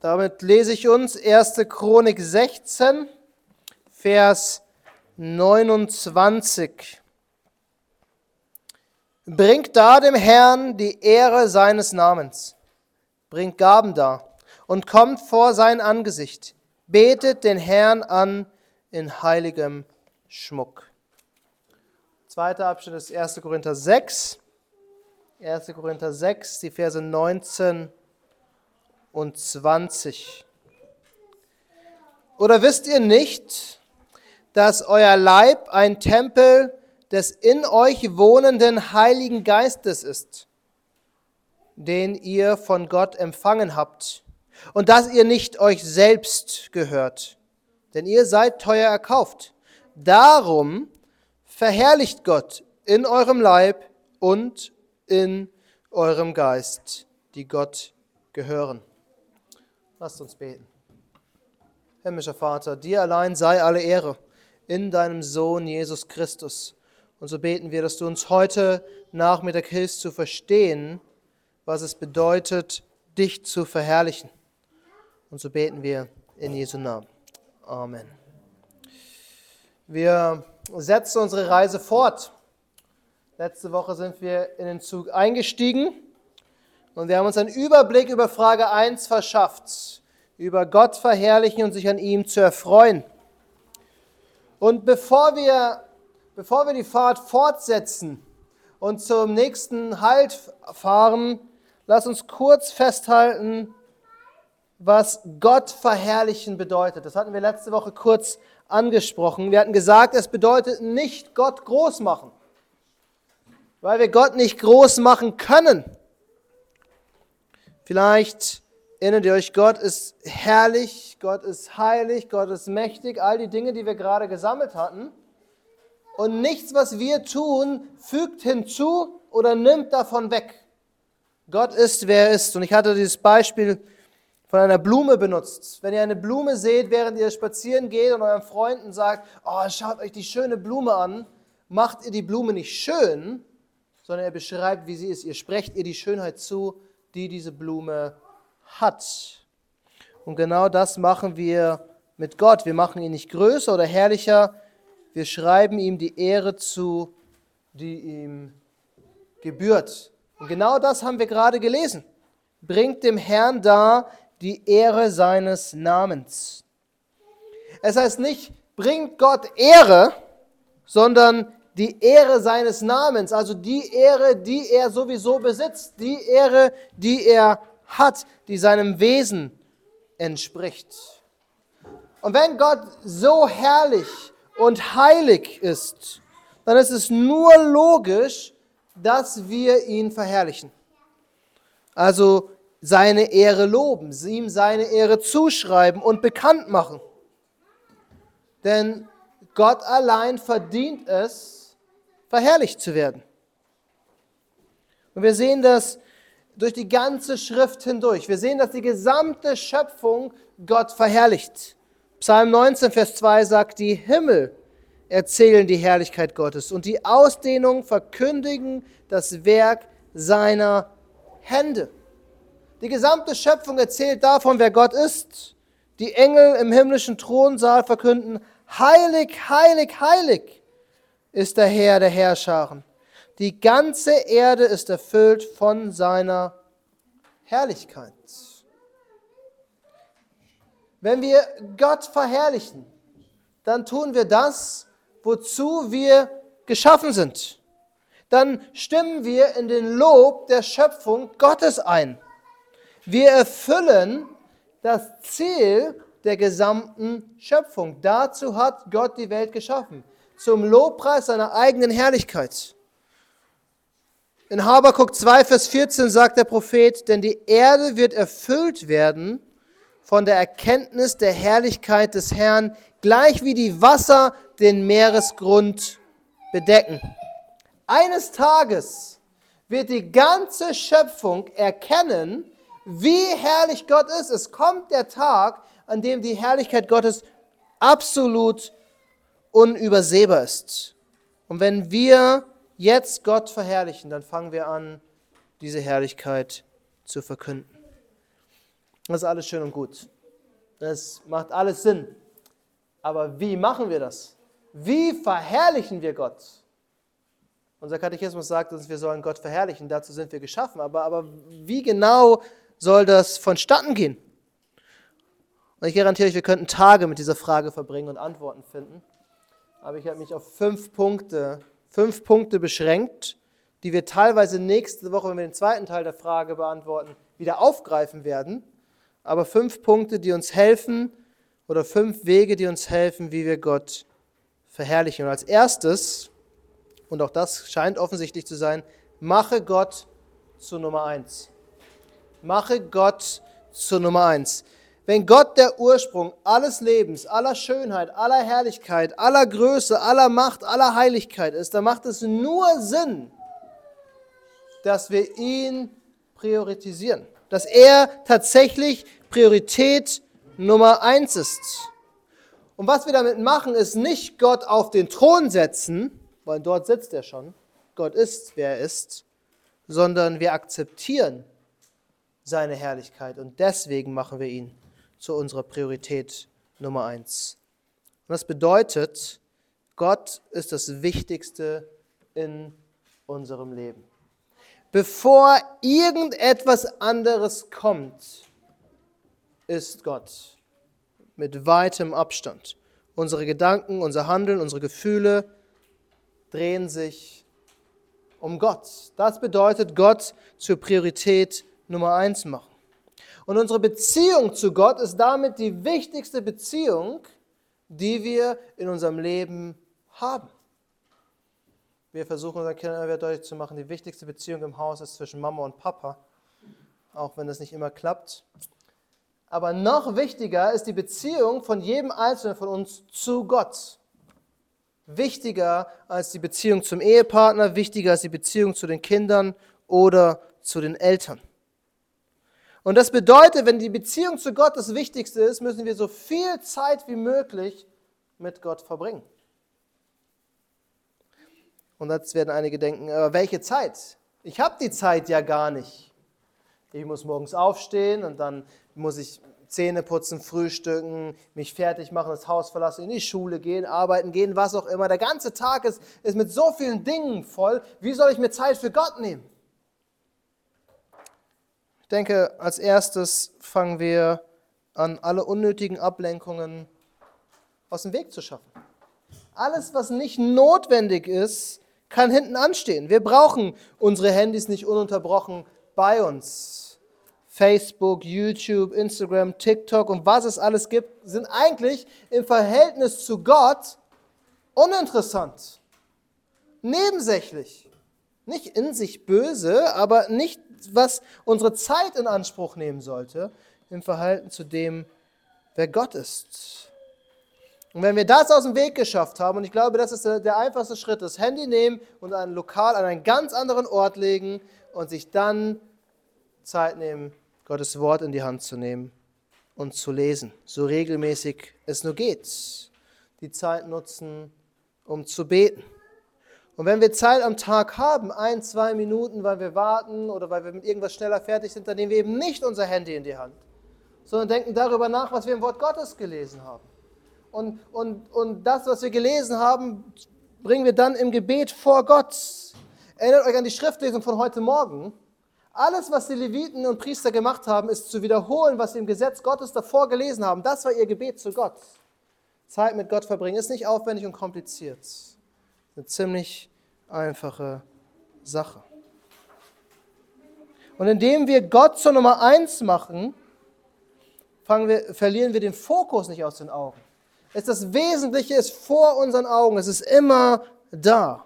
Damit lese ich uns 1. Chronik 16, Vers 29. Bringt da dem Herrn die Ehre seines Namens. Bringt Gaben da und kommt vor sein Angesicht. Betet den Herrn an in heiligem Schmuck. Zweiter Abschnitt ist 1. Korinther 6. 1. Korinther 6, die Verse 19 und 20. Oder wisst ihr nicht, dass euer Leib ein Tempel des in euch wohnenden Heiligen Geistes ist, den ihr von Gott empfangen habt, und dass ihr nicht euch selbst gehört, denn ihr seid teuer erkauft. Darum verherrlicht Gott in eurem Leib und in eurem Geist, die Gott gehören. Lasst uns beten. Himmlischer Vater, dir allein sei alle Ehre in deinem Sohn Jesus Christus. Und so beten wir, dass du uns heute Nachmittag hilfst zu verstehen, was es bedeutet, dich zu verherrlichen. Und so beten wir in Jesu Namen. Amen. Wir setzen unsere Reise fort. Letzte Woche sind wir in den Zug eingestiegen und wir haben uns einen Überblick über Frage 1 verschafft, über Gott verherrlichen und sich an ihm zu erfreuen. Und bevor wir, bevor wir die Fahrt fortsetzen und zum nächsten Halt fahren, lass uns kurz festhalten, was Gott verherrlichen bedeutet. Das hatten wir letzte Woche kurz angesprochen. Wir hatten gesagt, es bedeutet nicht Gott groß machen, weil wir Gott nicht groß machen können. Vielleicht erinnert ihr euch, Gott ist herrlich, Gott ist heilig, Gott ist mächtig, all die Dinge, die wir gerade gesammelt hatten. Und nichts, was wir tun, fügt hinzu oder nimmt davon weg. Gott ist, wer er ist. Und ich hatte dieses Beispiel von einer Blume benutzt. Wenn ihr eine Blume seht, während ihr spazieren geht und euren Freunden sagt, oh, schaut euch die schöne Blume an, macht ihr die Blume nicht schön, sondern ihr beschreibt, wie sie ist. Ihr sprecht ihr die Schönheit zu, die diese Blume hat. Und genau das machen wir mit Gott. Wir machen ihn nicht größer oder herrlicher, wir schreiben ihm die Ehre zu, die ihm gebührt. Und genau das haben wir gerade gelesen. Bringt dem Herrn dar die Ehre seines Namens. Es heißt nicht, bringt Gott Ehre, sondern die Ehre seines Namens, also die Ehre, die er sowieso besitzt, die Ehre, die er hat, die seinem Wesen entspricht. Und wenn Gott so herrlich und heilig ist, dann ist es nur logisch, dass wir ihn verherrlichen. Also seine Ehre loben, ihm seine Ehre zuschreiben und bekannt machen. Denn Gott allein verdient es, verherrlicht zu werden. Und wir sehen das durch die ganze Schrift hindurch. Wir sehen, dass die gesamte Schöpfung Gott verherrlicht. Psalm 19, Vers 2 sagt, die Himmel erzählen die Herrlichkeit Gottes und die Ausdehnung verkündigen das Werk seiner Hände. Die gesamte Schöpfung erzählt davon, wer Gott ist. Die Engel im himmlischen Thronsaal verkünden, heilig, heilig, heilig ist der Herr der Herrscharen. Die ganze Erde ist erfüllt von seiner Herrlichkeit. Wenn wir Gott verherrlichen, dann tun wir das, wozu wir geschaffen sind. Dann stimmen wir in den Lob der Schöpfung Gottes ein. Wir erfüllen das Ziel der gesamten Schöpfung. Dazu hat Gott die Welt geschaffen. Zum Lobpreis seiner eigenen Herrlichkeit. In Habakuk 2, Vers 14 sagt der Prophet, denn die Erde wird erfüllt werden von der Erkenntnis der Herrlichkeit des Herrn, gleich wie die Wasser den Meeresgrund bedecken. Eines Tages wird die ganze Schöpfung erkennen, wie herrlich Gott ist. Es kommt der Tag, an dem die Herrlichkeit Gottes absolut unübersehbar ist. Und wenn wir jetzt Gott verherrlichen, dann fangen wir an, diese Herrlichkeit zu verkünden. Das ist alles schön und gut. Das macht alles Sinn. Aber wie machen wir das? Wie verherrlichen wir Gott? Unser Katechismus sagt uns, wir sollen Gott verherrlichen, dazu sind wir geschaffen. Aber, aber wie genau soll das vonstatten gehen? Und ich garantiere euch, wir könnten Tage mit dieser Frage verbringen und Antworten finden. Aber ich habe mich auf fünf Punkte, fünf Punkte beschränkt, die wir teilweise nächste Woche, wenn wir den zweiten Teil der Frage beantworten, wieder aufgreifen werden. Aber fünf Punkte, die uns helfen, oder fünf Wege, die uns helfen, wie wir Gott verherrlichen. Und als erstes, und auch das scheint offensichtlich zu sein, mache Gott zu Nummer eins. Mache Gott zu Nummer eins. Wenn Gott der Ursprung alles Lebens, aller Schönheit, aller Herrlichkeit, aller Größe, aller Macht, aller Heiligkeit ist, dann macht es nur Sinn, dass wir ihn priorisieren. Dass er tatsächlich Priorität Nummer eins ist. Und was wir damit machen, ist nicht Gott auf den Thron setzen, weil dort sitzt er schon. Gott ist, wer er ist, sondern wir akzeptieren seine Herrlichkeit und deswegen machen wir ihn zu unserer Priorität Nummer eins. Und das bedeutet, Gott ist das Wichtigste in unserem Leben. Bevor irgendetwas anderes kommt, ist Gott mit weitem Abstand. Unsere Gedanken, unser Handeln, unsere Gefühle drehen sich um Gott. Das bedeutet, Gott zur Priorität Nummer eins machen. Und unsere Beziehung zu Gott ist damit die wichtigste Beziehung, die wir in unserem Leben haben. Wir versuchen unseren Kindern immer deutlich zu machen, die wichtigste Beziehung im Haus ist zwischen Mama und Papa, auch wenn das nicht immer klappt. Aber noch wichtiger ist die Beziehung von jedem Einzelnen von uns zu Gott. Wichtiger als die Beziehung zum Ehepartner, wichtiger als die Beziehung zu den Kindern oder zu den Eltern. Und das bedeutet, wenn die Beziehung zu Gott das Wichtigste ist, müssen wir so viel Zeit wie möglich mit Gott verbringen. Und jetzt werden einige denken, aber welche Zeit? Ich habe die Zeit ja gar nicht. Ich muss morgens aufstehen und dann muss ich Zähne putzen, frühstücken, mich fertig machen, das Haus verlassen, in die Schule gehen, arbeiten gehen, was auch immer. Der ganze Tag ist, ist mit so vielen Dingen voll. Wie soll ich mir Zeit für Gott nehmen? Ich denke, als erstes fangen wir an, alle unnötigen Ablenkungen aus dem Weg zu schaffen. Alles, was nicht notwendig ist, kann hinten anstehen. Wir brauchen unsere Handys nicht ununterbrochen bei uns. Facebook, YouTube, Instagram, TikTok und was es alles gibt, sind eigentlich im Verhältnis zu Gott uninteressant, nebensächlich. Nicht in sich böse, aber nicht, was unsere Zeit in Anspruch nehmen sollte, im Verhalten zu dem, wer Gott ist. Und wenn wir das aus dem Weg geschafft haben, und ich glaube, das ist der, einfachste Schritt, das Handy nehmen und ein Lokal an einen ganz anderen Ort legen und sich dann Zeit nehmen, Gottes Wort in die Hand zu nehmen und zu lesen, so regelmäßig es nur geht. Die Zeit nutzen, um zu beten. Und wenn wir Zeit am Tag haben, ein, zwei Minuten, weil wir warten oder weil wir mit irgendwas schneller fertig sind, dann nehmen wir eben nicht unser Handy in die Hand, sondern denken darüber nach, was wir im Wort Gottes gelesen haben und, und, und das, was wir gelesen haben, bringen wir dann im Gebet vor Gott. Erinnert euch an die Schriftlesung von heute Morgen. Alles, was die Leviten und Priester gemacht haben, ist zu wiederholen, was sie im Gesetz Gottes davor gelesen haben. Das war ihr Gebet zu Gott. Zeit mit Gott verbringen ist nicht aufwendig und kompliziert. Eine ziemlich einfache Sache. Und indem wir Gott zur Nummer eins machen, wir, verlieren wir den Fokus nicht aus den Augen ist das Wesentliche ist vor unseren Augen, es ist immer da.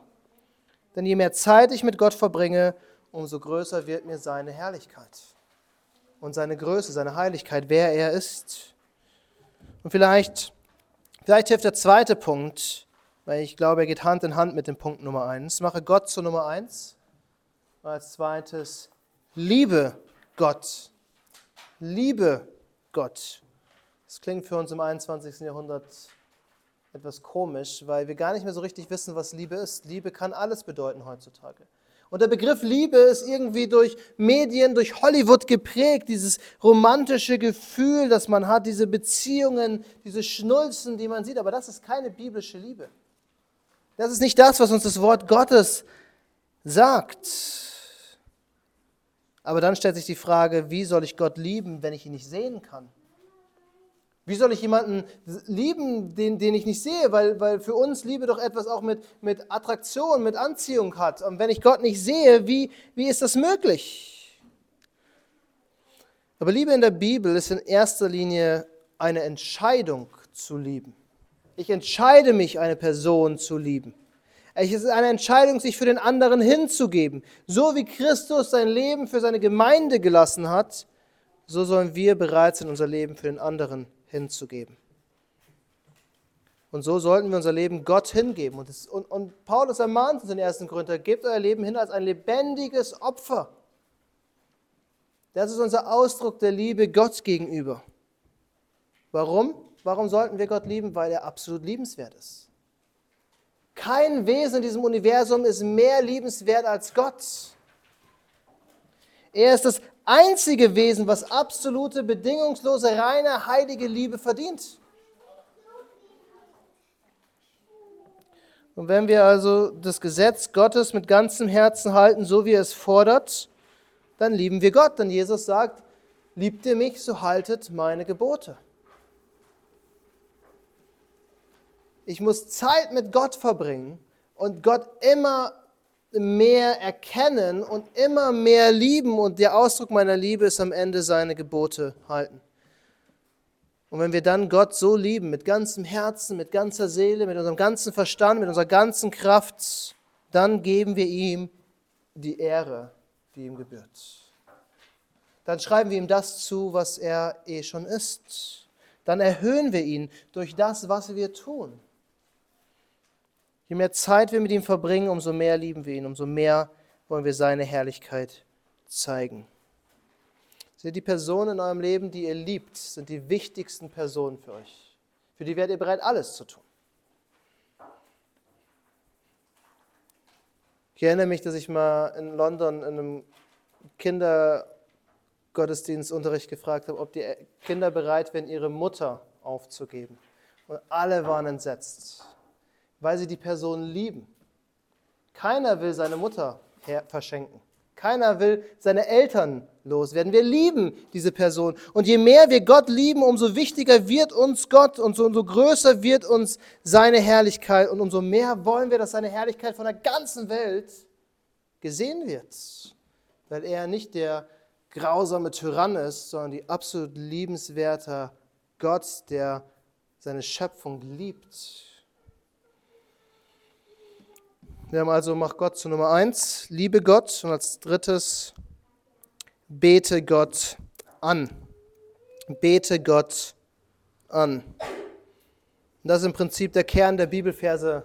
Denn je mehr Zeit ich mit Gott verbringe, umso größer wird mir seine Herrlichkeit und seine Größe, seine Heiligkeit, wer er ist. Und vielleicht, vielleicht hilft der zweite Punkt, weil ich glaube, er geht Hand in Hand mit dem Punkt Nummer eins. Mache Gott zur Nummer eins. Als zweites, liebe Gott. Liebe Gott. Das klingt für uns im 21. Jahrhundert etwas komisch, weil wir gar nicht mehr so richtig wissen, was Liebe ist. Liebe kann alles bedeuten heutzutage. Und der Begriff Liebe ist irgendwie durch Medien, durch Hollywood geprägt, dieses romantische Gefühl, das man hat, diese Beziehungen, diese Schnulzen, die man sieht. Aber das ist keine biblische Liebe. Das ist nicht das, was uns das Wort Gottes sagt. Aber dann stellt sich die Frage, wie soll ich Gott lieben, wenn ich ihn nicht sehen kann? Wie soll ich jemanden lieben, den, den ich nicht sehe? Weil, weil für uns Liebe doch etwas auch mit, mit Attraktion, mit Anziehung hat. Und wenn ich Gott nicht sehe, wie, wie ist das möglich? Aber Liebe in der Bibel ist in erster Linie eine Entscheidung zu lieben. Ich entscheide mich, eine Person zu lieben. Es ist eine Entscheidung, sich für den anderen hinzugeben. So wie Christus sein Leben für seine Gemeinde gelassen hat, so sollen wir bereit sein, unser Leben für den anderen hinzugeben. Und so sollten wir unser Leben Gott hingeben. Und, das, und, und Paulus ermahnt uns in den ersten Gründen, gebt euer Leben hin als ein lebendiges Opfer. Das ist unser Ausdruck der Liebe Gott gegenüber. Warum? Warum sollten wir Gott lieben? Weil er absolut liebenswert ist. Kein Wesen in diesem Universum ist mehr liebenswert als Gott. Er ist das einzige Wesen, was absolute, bedingungslose, reine, heilige Liebe verdient. Und wenn wir also das Gesetz Gottes mit ganzem Herzen halten, so wie er es fordert, dann lieben wir Gott. Denn Jesus sagt, liebt ihr mich, so haltet meine Gebote. Ich muss Zeit mit Gott verbringen und Gott immer mehr erkennen und immer mehr lieben und der Ausdruck meiner Liebe ist am Ende seine Gebote halten. Und wenn wir dann Gott so lieben, mit ganzem Herzen, mit ganzer Seele, mit unserem ganzen Verstand, mit unserer ganzen Kraft, dann geben wir ihm die Ehre, die ihm gebührt. Dann schreiben wir ihm das zu, was er eh schon ist. Dann erhöhen wir ihn durch das, was wir tun. Je mehr Zeit wir mit ihm verbringen, umso mehr lieben wir ihn, umso mehr wollen wir seine Herrlichkeit zeigen. Sind die Personen in eurem Leben, die ihr liebt, sind die wichtigsten Personen für euch. Für die werdet ihr bereit, alles zu tun. Ich erinnere mich, dass ich mal in London in einem Kindergottesdienstunterricht gefragt habe, ob die Kinder bereit wären, ihre Mutter aufzugeben. Und alle waren entsetzt weil sie die Person lieben. Keiner will seine Mutter verschenken. Keiner will seine Eltern loswerden. Wir lieben diese Person. Und je mehr wir Gott lieben, umso wichtiger wird uns Gott und umso größer wird uns seine Herrlichkeit und umso mehr wollen wir, dass seine Herrlichkeit von der ganzen Welt gesehen wird. Weil er nicht der grausame Tyrann ist, sondern die absolut liebenswerte Gott, der seine Schöpfung liebt. Wir haben also, mach Gott zu Nummer eins, liebe Gott und als drittes, bete Gott an. Bete Gott an. Und das ist im Prinzip der Kern der Bibelverse,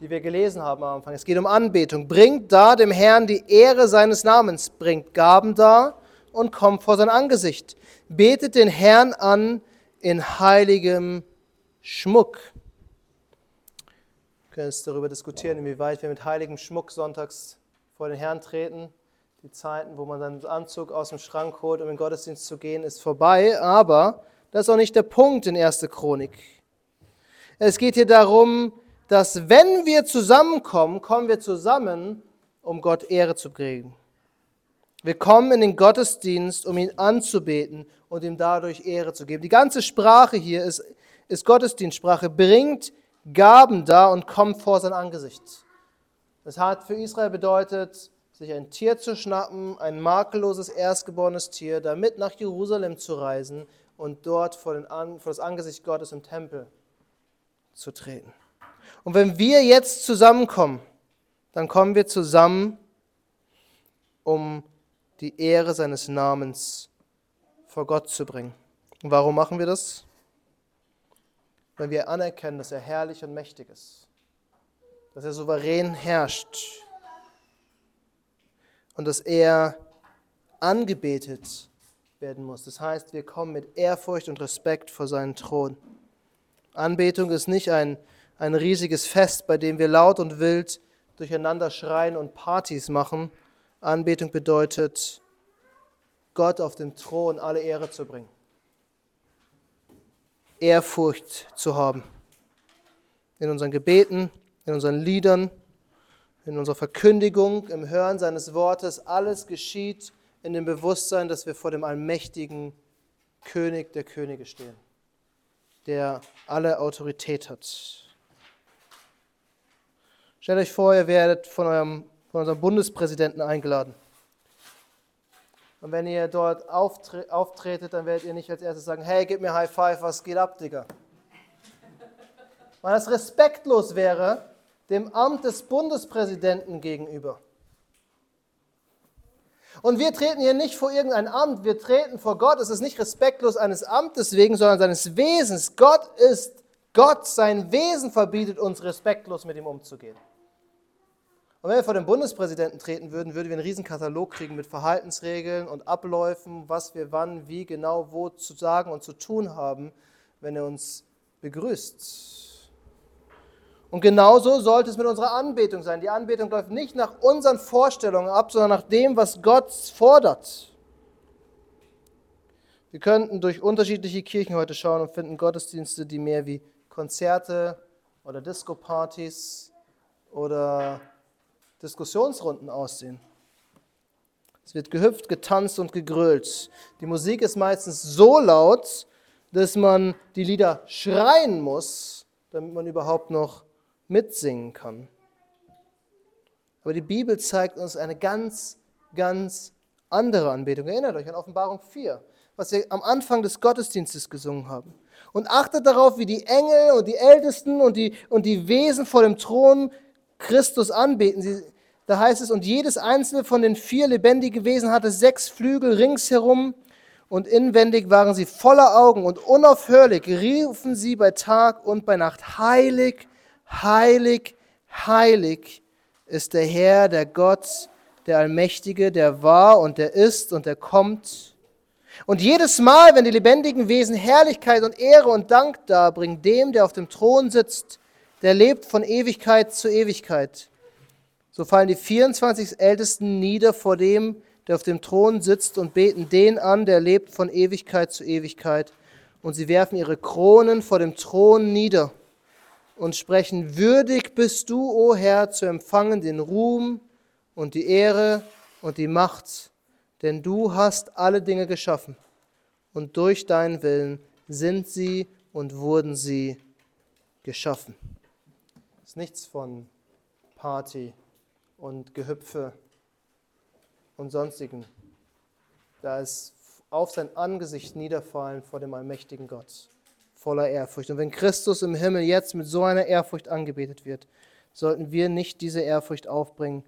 die wir gelesen haben am Anfang. Es geht um Anbetung. Bringt da dem Herrn die Ehre seines Namens, bringt Gaben da und kommt vor sein Angesicht. Betet den Herrn an in heiligem Schmuck können jetzt darüber diskutieren, inwieweit wir mit heiligem Schmuck sonntags vor den Herrn treten. Die Zeiten, wo man seinen Anzug aus dem Schrank holt, um in den Gottesdienst zu gehen, ist vorbei. Aber das ist auch nicht der Punkt in 1. Chronik. Es geht hier darum, dass wenn wir zusammenkommen, kommen wir zusammen, um Gott Ehre zu kriegen. Wir kommen in den Gottesdienst, um ihn anzubeten und ihm dadurch Ehre zu geben. Die ganze Sprache hier ist, ist Gottesdienstsprache. Bringt Gaben da und kommt vor sein Angesicht. Das hat für Israel bedeutet, sich ein Tier zu schnappen, ein makelloses erstgeborenes Tier, damit nach Jerusalem zu reisen und dort vor, den, vor das Angesicht Gottes im Tempel zu treten. Und wenn wir jetzt zusammenkommen, dann kommen wir zusammen, um die Ehre seines Namens vor Gott zu bringen. Und warum machen wir das? Wenn wir anerkennen, dass er herrlich und mächtig ist, dass er souverän herrscht und dass er angebetet werden muss. Das heißt, wir kommen mit Ehrfurcht und Respekt vor seinen Thron. Anbetung ist nicht ein, ein riesiges Fest, bei dem wir laut und wild durcheinander schreien und Partys machen. Anbetung bedeutet, Gott auf dem Thron alle Ehre zu bringen. Ehrfurcht zu haben. In unseren Gebeten, in unseren Liedern, in unserer Verkündigung, im Hören seines Wortes, alles geschieht in dem Bewusstsein, dass wir vor dem allmächtigen König der Könige stehen, der alle Autorität hat. Stellt euch vor, ihr werdet von, eurem, von unserem Bundespräsidenten eingeladen. Und wenn ihr dort auftre auftretet, dann werdet ihr nicht als erstes sagen, hey, gib mir High Five, was geht ab, Digga? Weil das respektlos wäre dem Amt des Bundespräsidenten gegenüber. Und wir treten hier nicht vor irgendein Amt, wir treten vor Gott. Es ist nicht respektlos eines Amtes wegen, sondern seines Wesens. Gott ist Gott, sein Wesen verbietet uns, respektlos mit ihm umzugehen. Und wenn wir vor den Bundespräsidenten treten würden, würden wir einen riesen Katalog kriegen mit Verhaltensregeln und Abläufen, was wir wann, wie, genau, wo zu sagen und zu tun haben, wenn er uns begrüßt. Und genauso sollte es mit unserer Anbetung sein. Die Anbetung läuft nicht nach unseren Vorstellungen ab, sondern nach dem, was Gott fordert. Wir könnten durch unterschiedliche Kirchen heute schauen und finden Gottesdienste, die mehr wie Konzerte oder Disco-Partys oder Diskussionsrunden aussehen. Es wird gehüpft, getanzt und gegrölt. Die Musik ist meistens so laut, dass man die Lieder schreien muss, damit man überhaupt noch mitsingen kann. Aber die Bibel zeigt uns eine ganz, ganz andere Anbetung. Erinnert euch an Offenbarung 4, was wir am Anfang des Gottesdienstes gesungen haben. Und achtet darauf, wie die Engel und die Ältesten und die, und die Wesen vor dem Thron Christus anbeten. Sie, da heißt es, und jedes einzelne von den vier lebendigen Wesen hatte sechs Flügel ringsherum und inwendig waren sie voller Augen und unaufhörlich riefen sie bei Tag und bei Nacht, heilig, heilig, heilig ist der Herr, der Gott, der Allmächtige, der war und der ist und der kommt. Und jedes Mal, wenn die lebendigen Wesen Herrlichkeit und Ehre und Dank darbringen, dem, der auf dem Thron sitzt, der lebt von Ewigkeit zu Ewigkeit. So fallen die 24 Ältesten nieder vor dem, der auf dem Thron sitzt und beten den an, der lebt von Ewigkeit zu Ewigkeit. Und sie werfen ihre Kronen vor dem Thron nieder und sprechen, würdig bist du, o Herr, zu empfangen den Ruhm und die Ehre und die Macht, denn du hast alle Dinge geschaffen und durch deinen Willen sind sie und wurden sie geschaffen nichts von Party und Gehüpfe und sonstigen. Da ist auf sein Angesicht niederfallen vor dem allmächtigen Gott, voller Ehrfurcht. Und wenn Christus im Himmel jetzt mit so einer Ehrfurcht angebetet wird, sollten wir nicht diese Ehrfurcht aufbringen,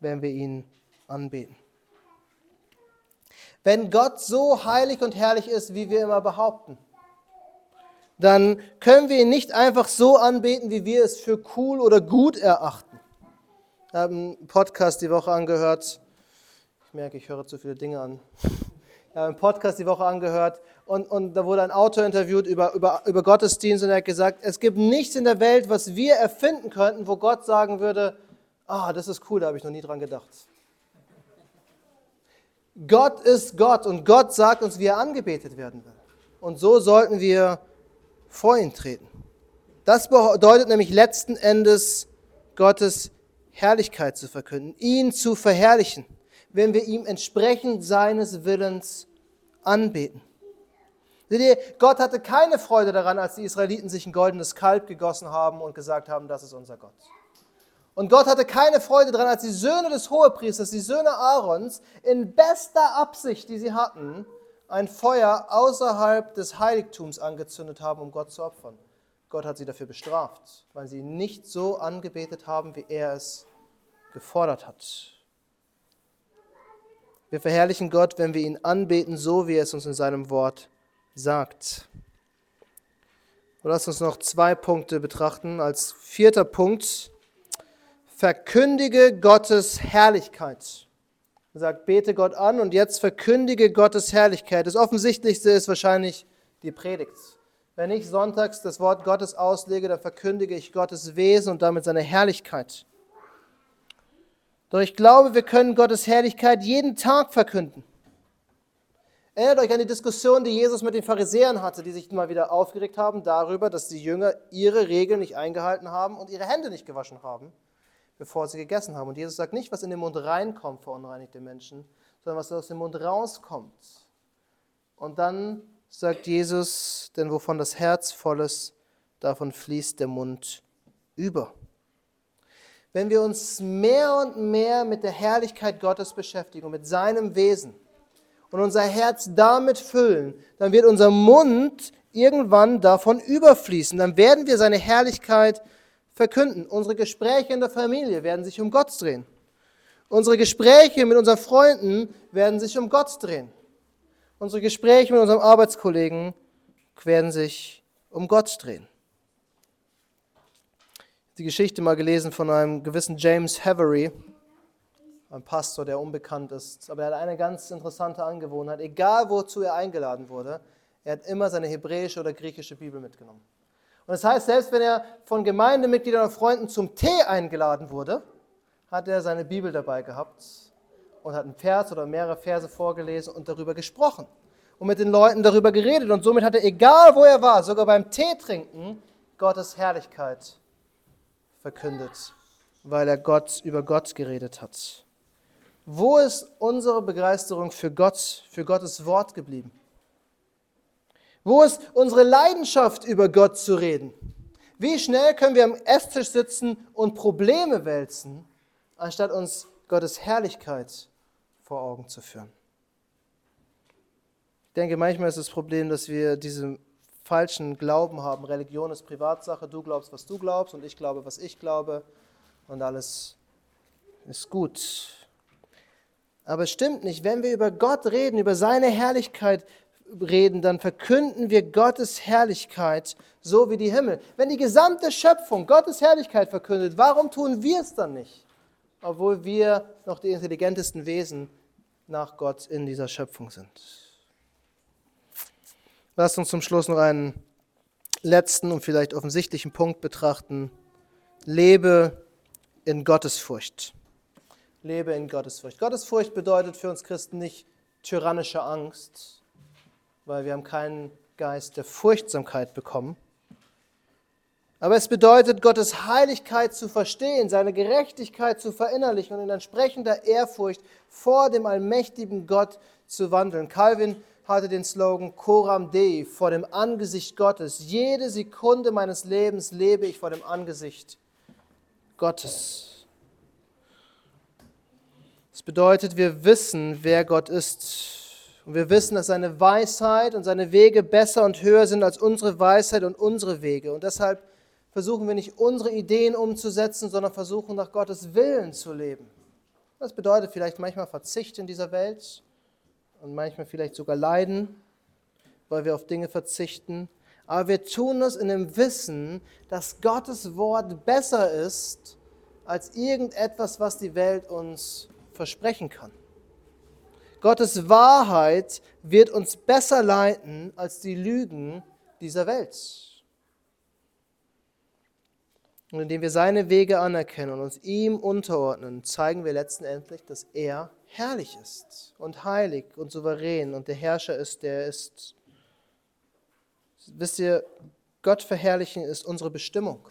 wenn wir ihn anbeten. Wenn Gott so heilig und herrlich ist, wie wir immer behaupten, dann können wir ihn nicht einfach so anbeten, wie wir es für cool oder gut erachten. Ich habe einen Podcast die Woche angehört. Ich merke, ich höre zu viele Dinge an. Ich habe einen Podcast die Woche angehört und, und da wurde ein Autor interviewt über, über, über Gottesdienst und er hat gesagt, es gibt nichts in der Welt, was wir erfinden könnten, wo Gott sagen würde, ah, das ist cool, da habe ich noch nie dran gedacht. Gott ist Gott und Gott sagt uns, wie er angebetet werden will. Und so sollten wir vor ihn treten. Das bedeutet nämlich letzten Endes Gottes Herrlichkeit zu verkünden, ihn zu verherrlichen, wenn wir ihm entsprechend seines Willens anbeten. Seht ihr, Gott hatte keine Freude daran, als die Israeliten sich ein goldenes Kalb gegossen haben und gesagt haben, das ist unser Gott. Und Gott hatte keine Freude daran, als die Söhne des Hohepriesters, die Söhne Aarons, in bester Absicht, die sie hatten, ein Feuer außerhalb des Heiligtums angezündet haben, um Gott zu opfern. Gott hat sie dafür bestraft, weil sie nicht so angebetet haben, wie er es gefordert hat. Wir verherrlichen Gott, wenn wir ihn anbeten, so wie er es uns in seinem Wort sagt. Und lass uns noch zwei Punkte betrachten. Als vierter Punkt, verkündige Gottes Herrlichkeit. Er sagt, bete Gott an und jetzt verkündige Gottes Herrlichkeit. Das Offensichtlichste ist wahrscheinlich die Predigt. Wenn ich sonntags das Wort Gottes auslege, dann verkündige ich Gottes Wesen und damit seine Herrlichkeit. Doch ich glaube, wir können Gottes Herrlichkeit jeden Tag verkünden. Erinnert euch an die Diskussion, die Jesus mit den Pharisäern hatte, die sich mal wieder aufgeregt haben darüber, dass die Jünger ihre Regeln nicht eingehalten haben und ihre Hände nicht gewaschen haben, bevor sie gegessen haben. Und Jesus sagt nicht, was in den Mund reinkommt, verunreinigt den Menschen, sondern was aus dem Mund rauskommt. Und dann sagt Jesus, denn wovon das Herz voll ist, davon fließt der Mund über. Wenn wir uns mehr und mehr mit der Herrlichkeit Gottes beschäftigen mit seinem Wesen und unser Herz damit füllen, dann wird unser Mund irgendwann davon überfließen. Dann werden wir seine Herrlichkeit verkünden. Unsere Gespräche in der Familie werden sich um Gott drehen. Unsere Gespräche mit unseren Freunden werden sich um Gott drehen. Unsere Gespräche mit unserem Arbeitskollegen werden sich um Gott drehen. Die Geschichte mal gelesen von einem gewissen James Havery, ein Pastor, der unbekannt ist, aber er hat eine ganz interessante Angewohnheit. Egal wozu er eingeladen wurde, er hat immer seine hebräische oder griechische Bibel mitgenommen. Und das heißt, selbst wenn er von Gemeindemitgliedern und Freunden zum Tee eingeladen wurde, hat er seine Bibel dabei gehabt und hat einen Vers oder mehrere Verse vorgelesen und darüber gesprochen und mit den Leuten darüber geredet. Und somit hat er, egal wo er war, sogar beim Tee trinken, Gottes Herrlichkeit verkündet, weil er Gott über Gott geredet hat. Wo ist unsere Begeisterung für Gott, für Gottes Wort geblieben? Wo ist unsere Leidenschaft, über Gott zu reden? Wie schnell können wir am Esstisch sitzen und Probleme wälzen, anstatt uns Gottes Herrlichkeit vor Augen zu führen? Ich denke, manchmal ist das Problem, dass wir diesen falschen Glauben haben. Religion ist Privatsache, du glaubst, was du glaubst und ich glaube, was ich glaube und alles ist gut. Aber es stimmt nicht. Wenn wir über Gott reden, über seine Herrlichkeit reden, dann verkünden wir Gottes Herrlichkeit so wie die Himmel. Wenn die gesamte Schöpfung Gottes Herrlichkeit verkündet, warum tun wir es dann nicht? Obwohl wir noch die intelligentesten Wesen nach Gott in dieser Schöpfung sind. Lasst uns zum Schluss noch einen letzten und vielleicht offensichtlichen Punkt betrachten. Lebe in Gottesfurcht lebe in Gottesfurcht. Gottesfurcht bedeutet für uns Christen nicht tyrannische Angst, weil wir haben keinen Geist der Furchtsamkeit bekommen. Aber es bedeutet, Gottes Heiligkeit zu verstehen, seine Gerechtigkeit zu verinnerlichen und in entsprechender Ehrfurcht vor dem allmächtigen Gott zu wandeln. Calvin hatte den Slogan Coram Dei, vor dem Angesicht Gottes. Jede Sekunde meines Lebens lebe ich vor dem Angesicht Gottes. Das bedeutet, wir wissen, wer Gott ist. Und wir wissen, dass seine Weisheit und seine Wege besser und höher sind als unsere Weisheit und unsere Wege. Und deshalb versuchen wir nicht unsere Ideen umzusetzen, sondern versuchen nach Gottes Willen zu leben. Das bedeutet vielleicht manchmal Verzicht in dieser Welt und manchmal vielleicht sogar Leiden, weil wir auf Dinge verzichten. Aber wir tun das in dem Wissen, dass Gottes Wort besser ist als irgendetwas, was die Welt uns versprechen kann. Gottes Wahrheit wird uns besser leiten als die Lügen dieser Welt. Und indem wir seine Wege anerkennen und uns ihm unterordnen, zeigen wir letztendlich, dass er herrlich ist und heilig und souverän und der Herrscher ist, der er ist. Wisst ihr, Gott verherrlichen ist unsere Bestimmung.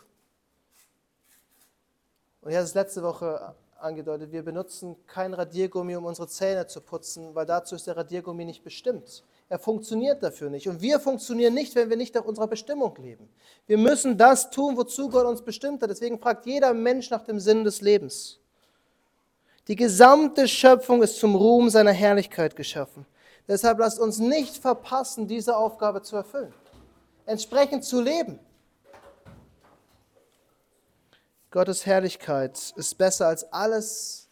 Und ich hatte es letzte Woche angedeutet, wir benutzen kein Radiergummi, um unsere Zähne zu putzen, weil dazu ist der Radiergummi nicht bestimmt. Er funktioniert dafür nicht. Und wir funktionieren nicht, wenn wir nicht nach unserer Bestimmung leben. Wir müssen das tun, wozu Gott uns bestimmt hat. Deswegen fragt jeder Mensch nach dem Sinn des Lebens. Die gesamte Schöpfung ist zum Ruhm seiner Herrlichkeit geschaffen. Deshalb lasst uns nicht verpassen, diese Aufgabe zu erfüllen. Entsprechend zu leben. Gottes Herrlichkeit ist besser als alles,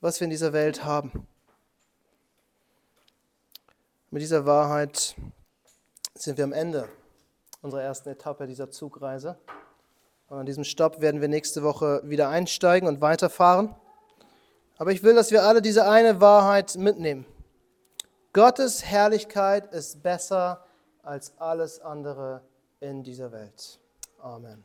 was wir in dieser Welt haben. Mit dieser Wahrheit sind wir am Ende unserer ersten Etappe dieser Zugreise. Und an diesem Stopp werden wir nächste Woche wieder einsteigen und weiterfahren. Aber ich will, dass wir alle diese eine Wahrheit mitnehmen. Gottes Herrlichkeit ist besser als alles andere in dieser Welt. Amen.